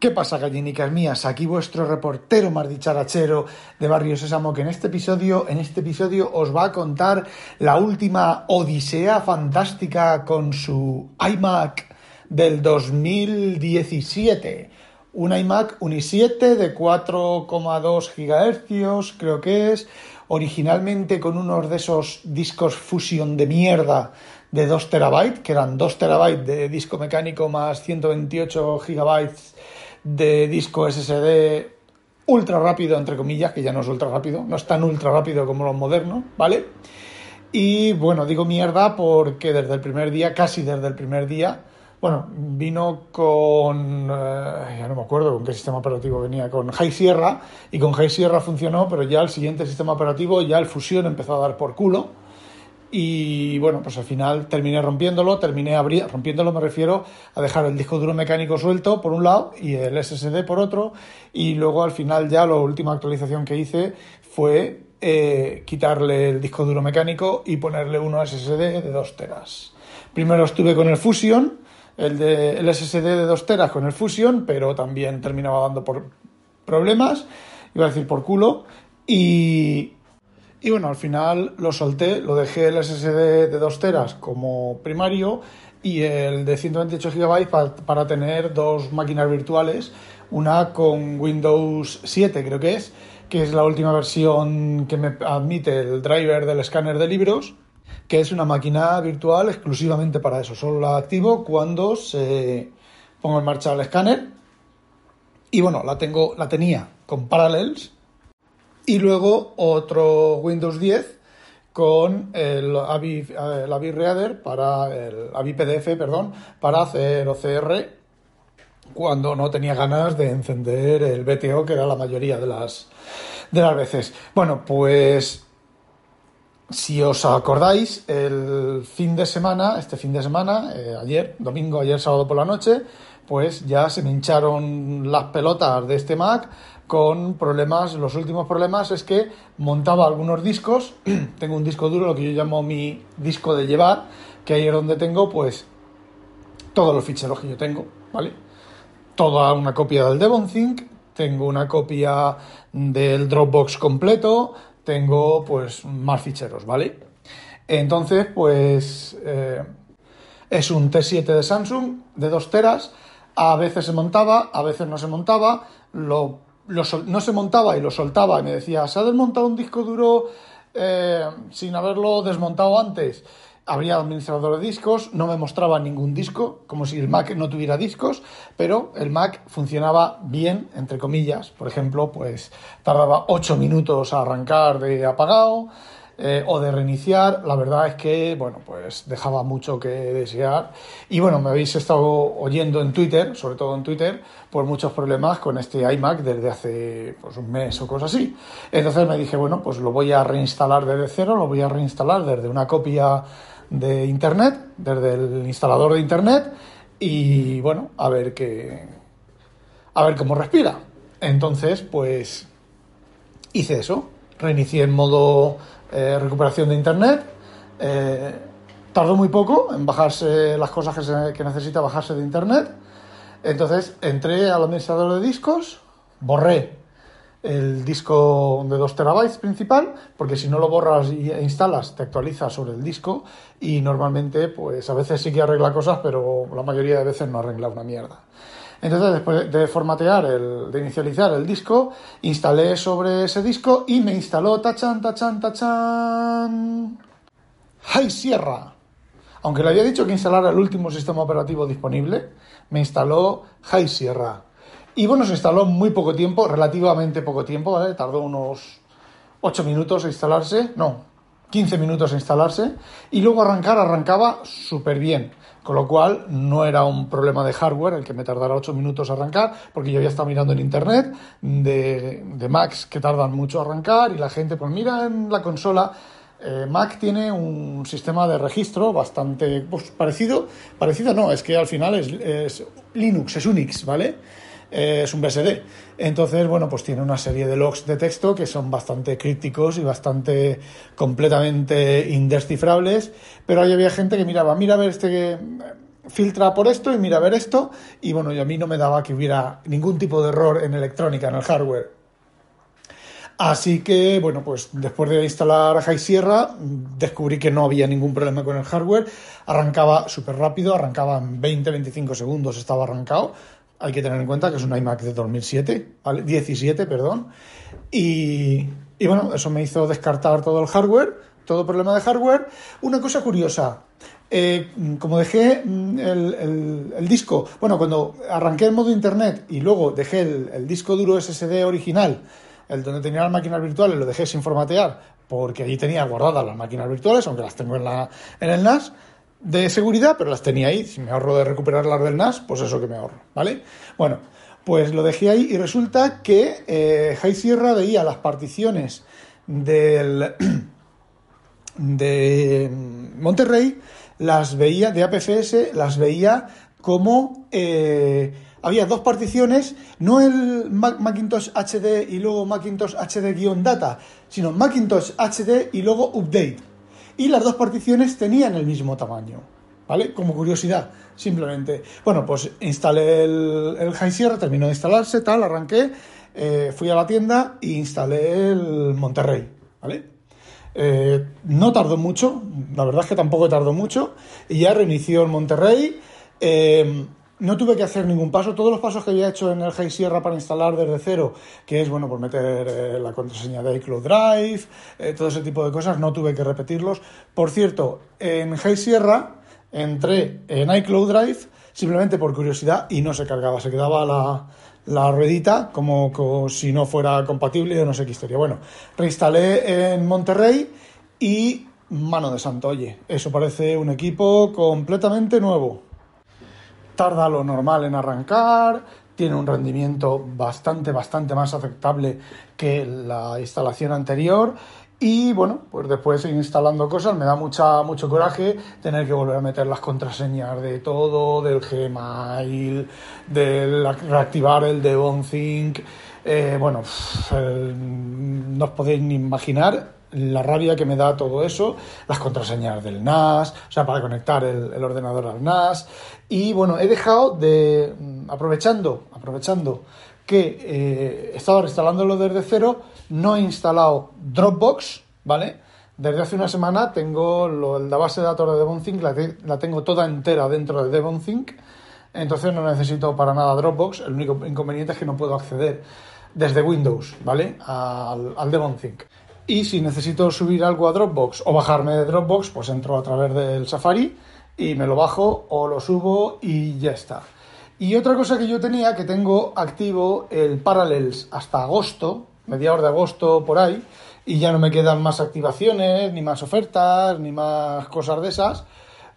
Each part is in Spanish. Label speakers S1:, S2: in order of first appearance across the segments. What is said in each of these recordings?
S1: ¿Qué pasa, gallinicas mías? Aquí vuestro reportero más dicharachero de Barrio Sésamo, que en este episodio, en este episodio os va a contar la última odisea fantástica con su iMac del 2017. Un iMac Uni 7 de 4,2 GHz, creo que es, originalmente con unos de esos discos Fusion de mierda de 2 terabytes, que eran 2 terabytes de disco mecánico más 128 gigabytes de disco SSD ultra rápido, entre comillas, que ya no es ultra rápido, no es tan ultra rápido como los modernos, ¿vale? Y bueno, digo mierda porque desde el primer día, casi desde el primer día, bueno, vino con, eh, ya no me acuerdo con qué sistema operativo venía, con High Sierra, y con High Sierra funcionó, pero ya el siguiente sistema operativo, ya el Fusion empezó a dar por culo, y bueno, pues al final terminé rompiéndolo, terminé rompiéndolo me refiero a dejar el disco duro mecánico suelto por un lado y el SSD por otro y luego al final ya la última actualización que hice fue eh, quitarle el disco duro mecánico y ponerle uno SSD de 2 teras. Primero estuve con el Fusion, el, de, el SSD de 2 teras con el Fusion, pero también terminaba dando por problemas, iba a decir por culo, y, y bueno, al final lo solté, lo dejé el SSD de 2 teras como primario y el de 128 GB para, tener dos máquinas virtuales, una con Windows 7 creo que es, que es la última versión que me admite el driver del escáner de libros, que es una máquina virtual exclusivamente para eso. Solo la activo cuando se ponga en marcha el escáner. Y bueno, la tengo, la tenía con Parallels y luego otro Windows 10 con el AVI, el Reader para el AVI PDF, perdón, para hacer OCR cuando no tenía ganas de encender el BTO, que era la mayoría de las, de las veces. Bueno, pues si os acordáis, el fin de semana, este fin de semana, eh, ayer, domingo, ayer sábado por la noche, pues ya se me hincharon las pelotas de este Mac con problemas, los últimos problemas es que montaba algunos discos, tengo un disco duro, lo que yo llamo mi disco de llevar, que ahí es donde tengo pues todos los ficheros que yo tengo, ¿vale? Toda una copia del DevonThink, tengo una copia del Dropbox completo, tengo pues más ficheros, ¿vale? Entonces, pues eh, es un T7 de Samsung de 2 teras, a veces se montaba, a veces no se montaba, lo no se montaba y lo soltaba y me decía, ¿se ha desmontado un disco duro eh, sin haberlo desmontado antes? Habría administrador de discos, no me mostraba ningún disco, como si el Mac no tuviera discos, pero el Mac funcionaba bien, entre comillas. Por ejemplo, pues tardaba 8 minutos a arrancar de apagado, eh, o de reiniciar, la verdad es que, bueno, pues dejaba mucho que desear. Y bueno, me habéis estado oyendo en Twitter, sobre todo en Twitter, por muchos problemas con este iMac desde hace pues, un mes o cosas así. Entonces me dije, bueno, pues lo voy a reinstalar desde cero, lo voy a reinstalar desde una copia de Internet, desde el instalador de Internet, y bueno, a ver qué. a ver cómo respira. Entonces, pues hice eso. Reinicié en modo eh, recuperación de internet. Eh, tardó muy poco en bajarse las cosas que, necesita bajarse de internet. Entonces entré al administrador de discos, borré el disco de 2 terabytes principal, porque si no lo borras e instalas, te actualiza sobre el disco y normalmente, pues a veces sí que arregla cosas, pero la mayoría de veces no arregla una mierda. Entonces, después de formatear, el, de inicializar el disco, instalé sobre ese disco y me instaló tachan, tachan, tachan. High Sierra. Aunque le había dicho que instalara el último sistema operativo disponible, me instaló High Sierra. Y bueno, se instaló muy poco tiempo, relativamente poco tiempo, ¿vale? Tardó unos 8 minutos en instalarse, no, 15 minutos en instalarse. Y luego arrancar, arrancaba súper bien. Con lo cual no era un problema de hardware el que me tardara 8 minutos a arrancar, porque yo ya estaba mirando en internet de, de Macs que tardan mucho a arrancar y la gente, pues mira en la consola. Eh, Mac tiene un sistema de registro bastante pues, parecido, parecido no, es que al final es, es Linux, es Unix, ¿vale? Eh, es un BSD. Entonces, bueno, pues tiene una serie de logs de texto que son bastante crípticos y bastante completamente indescifrables, pero ahí había gente que miraba, mira a ver este filtra por esto y mira a ver esto. Y bueno, y a mí no me daba que hubiera ningún tipo de error en electrónica, en el hardware. Así que, bueno, pues después de instalar High Sierra, descubrí que no había ningún problema con el hardware. Arrancaba súper rápido, arrancaba en 20-25 segundos, estaba arrancado. Hay que tener en cuenta que es un iMac de 2007, ¿vale? 17, perdón. Y, bueno, eso me hizo descartar todo el hardware, todo problema de hardware. Una cosa curiosa, eh, como dejé mm, el, disco, bueno, cuando arranqué el modo internet y luego dejé el, disco duro SSD original, el donde tenía las máquinas virtuales, lo dejé sin formatear, porque allí tenía guardadas las máquinas virtuales, aunque las tengo en, la, en el NAS de seguridad, pero las tenía ahí. Si me ahorro de recuperar las del NAS, pues eso que me ahorro, ¿vale? Bueno, pues lo dejé ahí y resulta que eh, Sierra veía las particiones del de Monterrey las veía, de APFS, las veía como eh, había dos particiones, no el Macintosh HD y luego Macintosh HD-data, sino Macintosh HD y luego Update. Y las dos particiones tenían el mismo tamaño, ¿vale? Como curiosidad, simplemente. Bueno, pues instalé el, el High Sierra, terminó de instalarse, tal, arranqué, eh, fui a la tienda e instalé el Monterrey, ¿vale? Eh, no tardó mucho, la verdad es que tampoco tardó mucho, y ya reinició el Monterrey. Eh, no tuve que hacer ningún paso, todos los pasos que había hecho en el High Sierra para instalar desde cero, que es bueno, por meter eh, la contraseña de iCloud Drive, todo ese tipo de cosas, no tuve que repetirlos. Por cierto, en High Sierra entré en iCloud Drive simplemente por curiosidad y no se cargaba, se quedaba la, la ruedita como, si no fuera compatible o no sé qué historia. Bueno, reinstalé en Monterrey y mano de santo, oye, eso parece un equipo completamente nuevo. Tarda lo normal en arrancar, tiene un rendimiento bastante, bastante más aceptable que la instalación anterior y bueno, pues después de instalando cosas me da mucha, mucho coraje tener que volver a meter las contraseñas de todo, del Gmail, de reactivar el Devonthink. Eh, bueno, no os podéis ni imaginar la rabia que me da todo eso, las contraseñas del NAS, o sea, para conectar el, ordenador al NAS. Y bueno, he dejado de, aprovechando, aprovechando que eh, estaba reinstalando desde cero, no he instalado Dropbox, ¿vale? Desde hace una semana tengo la base de datos de Devonthink, la, la tengo toda entera dentro de Devonthink, entonces no necesito para nada Dropbox, el único inconveniente es que no puedo acceder desde Windows, ¿vale? Al, al Devonthink. Y si necesito subir algo a Dropbox o bajarme de Dropbox, pues entro a través del Safari y me lo bajo o lo subo y ya está. Y otra cosa que yo tenía, que tengo activo el Parallels hasta agosto, mediados de agosto por ahí, y ya no me quedan más activaciones, ni más ofertas, ni más cosas de esas,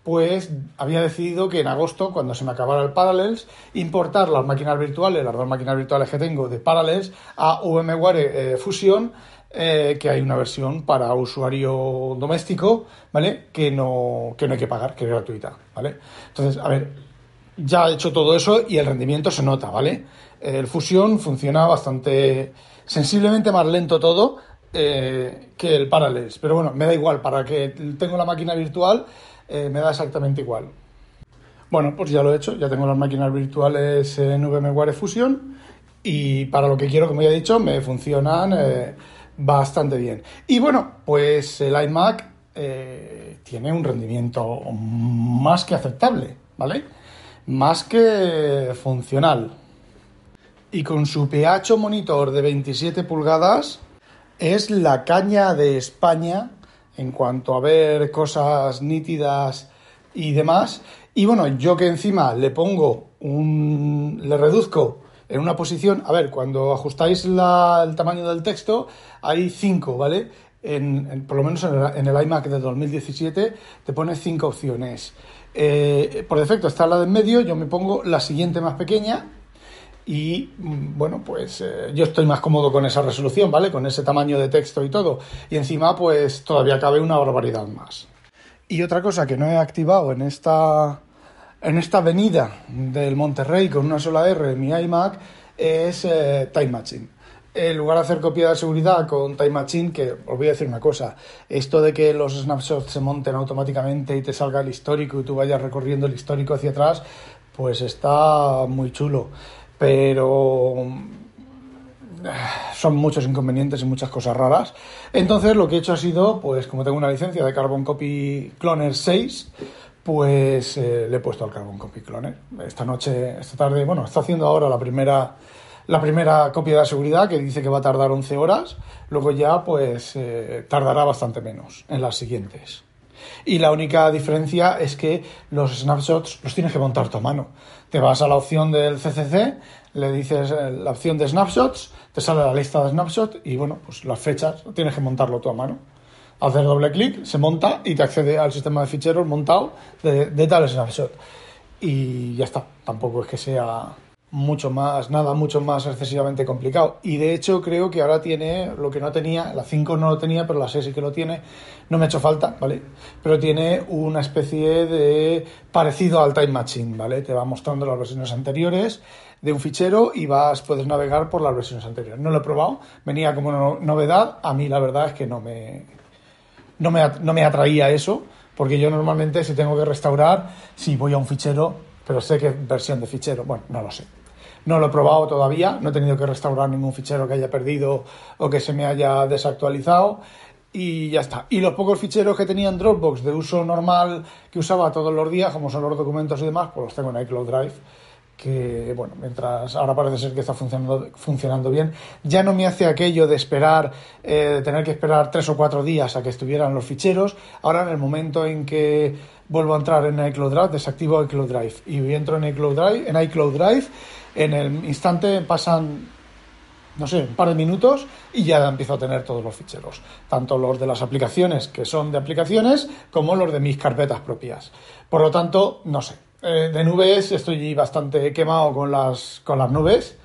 S1: pues había decidido que en agosto, cuando se me acabara el Parallels, importar las máquinas virtuales, las dos máquinas virtuales que tengo de Parallels, a VMware eh, Fusion, eh, que hay una versión para usuario doméstico, ¿vale? Que no, que no hay que pagar, que es gratuita, ¿vale? Entonces, a ver, ya he hecho todo eso y el rendimiento se nota, ¿vale? El Fusion funciona bastante sensiblemente más lento todo eh, que el Parallels, pero bueno, me da igual, para que tengo la máquina virtual eh, me da exactamente igual. Bueno, pues ya lo he hecho, ya tengo las máquinas virtuales en VMware Fusion y para lo que quiero, como ya he dicho, me funcionan eh, bastante bien. Y bueno, pues el iMac tiene un rendimiento más que aceptable, ¿vale? más que funcional. Y con su PH monitor de 27 pulgadas es la caña de España en cuanto a ver cosas nítidas y demás. Y bueno, yo que encima le pongo un... le reduzco en una posición, a ver, cuando ajustáis el tamaño del texto hay 5, ¿vale? Por lo menos en el, en el iMac de 2017 te pone 5 opciones. Eh, por defecto está la de en medio, yo me pongo la siguiente más pequeña y mm, bueno, pues eh, yo estoy más cómodo con esa resolución, ¿vale? Con ese tamaño de texto y todo. Y encima pues todavía cabe una barbaridad más. Y otra cosa que no he activado en esta, en esta avenida del Monterrey con una sola R mi iMac es eh, Time Matching. en lugar de hacer copia de seguridad con Time Machine, que os voy a decir una cosa, esto de que los snapshots se monten automáticamente y te salga el histórico y tú vayas recorriendo el histórico hacia atrás, pues está muy chulo. Pero son muchos inconvenientes y muchas cosas raras. Entonces lo que he hecho ha sido, pues como tengo una licencia de Carbon Copy Cloner 6, pues eh, le he puesto al Carbon Copy Cloner. Esta noche, esta tarde, bueno, está haciendo ahora la primera la primera copia de seguridad que dice que va a tardar 11 horas, luego ya pues eh, tardará bastante menos en las siguientes. Y la única diferencia es que los snapshots los tienes que montar tu mano. Te vas a la opción del CCC, le dices eh, la opción de snapshots, te sale la lista de snapshots y bueno, pues las fechas tienes que montarlo tú a mano. Hacer doble clic, se monta y te accede al sistema de ficheros montado de, de tal snapshot. Y ya está, tampoco es que sea mucho más, nada, mucho más excesivamente complicado. Y de hecho creo que ahora tiene lo que no tenía, la 5 no lo tenía, pero la 6 sí que lo tiene, no me ha hecho falta, ¿vale? Pero tiene una especie de parecido al Time Machine, ¿vale? Te va mostrando las versiones anteriores de un fichero y vas, puedes navegar por las versiones anteriores. No lo he probado, venía como novedad, a mí la verdad es que no me, no me, no me atraía eso, porque yo normalmente si tengo que restaurar, si voy a un fichero, pero sé que versión de fichero, bueno, no lo sé. No lo he probado todavía, no he tenido que restaurar ningún fichero que haya perdido o que se me haya desactualizado y ya está. Y los pocos ficheros que tenía en Dropbox de uso normal que usaba todos los días, como son los documentos y demás, pues los tengo en iCloud Drive que bueno, mientras ahora parece ser que está funcionando, funcionando bien, ya no me hace aquello de esperar, eh, de tener que esperar tres o cuatro días a que estuvieran los ficheros. Ahora en el momento en que vuelvo a entrar en iCloud Drive, desactivo iCloud Drive y entro en iCloud Drive, en iCloud Drive, en el instante pasan no sé, un par de minutos y ya empiezo a tener todos los ficheros, tanto los de las aplicaciones que son de aplicaciones como los de mis carpetas propias. Por lo tanto, no sé, eh, de nubes estoy bastante quemado con las, con las nubes.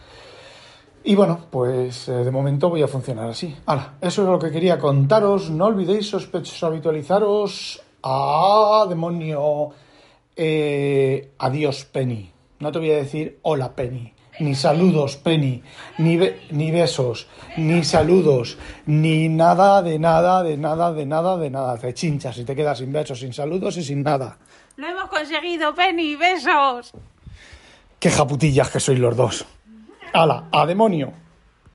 S1: Y bueno, pues eh, de momento voy a funcionar así. Ahora, eso es lo que quería contaros. No olvidéis sospechosos habitualizaros. ¡Ah, demonio! Eh, adiós, Penny. No te voy a decir hola, Penny. Ni saludos, Penny. Ni, ni besos. Ni saludos. Ni nada de nada, de nada, de nada, de nada. Te chinchas y te quedas sin besos, sin saludos y sin nada.
S2: Lo hemos conseguido, Penny. Besos.
S1: Qué japutillas que sois los dos. ¡Hala! ¡A demonio!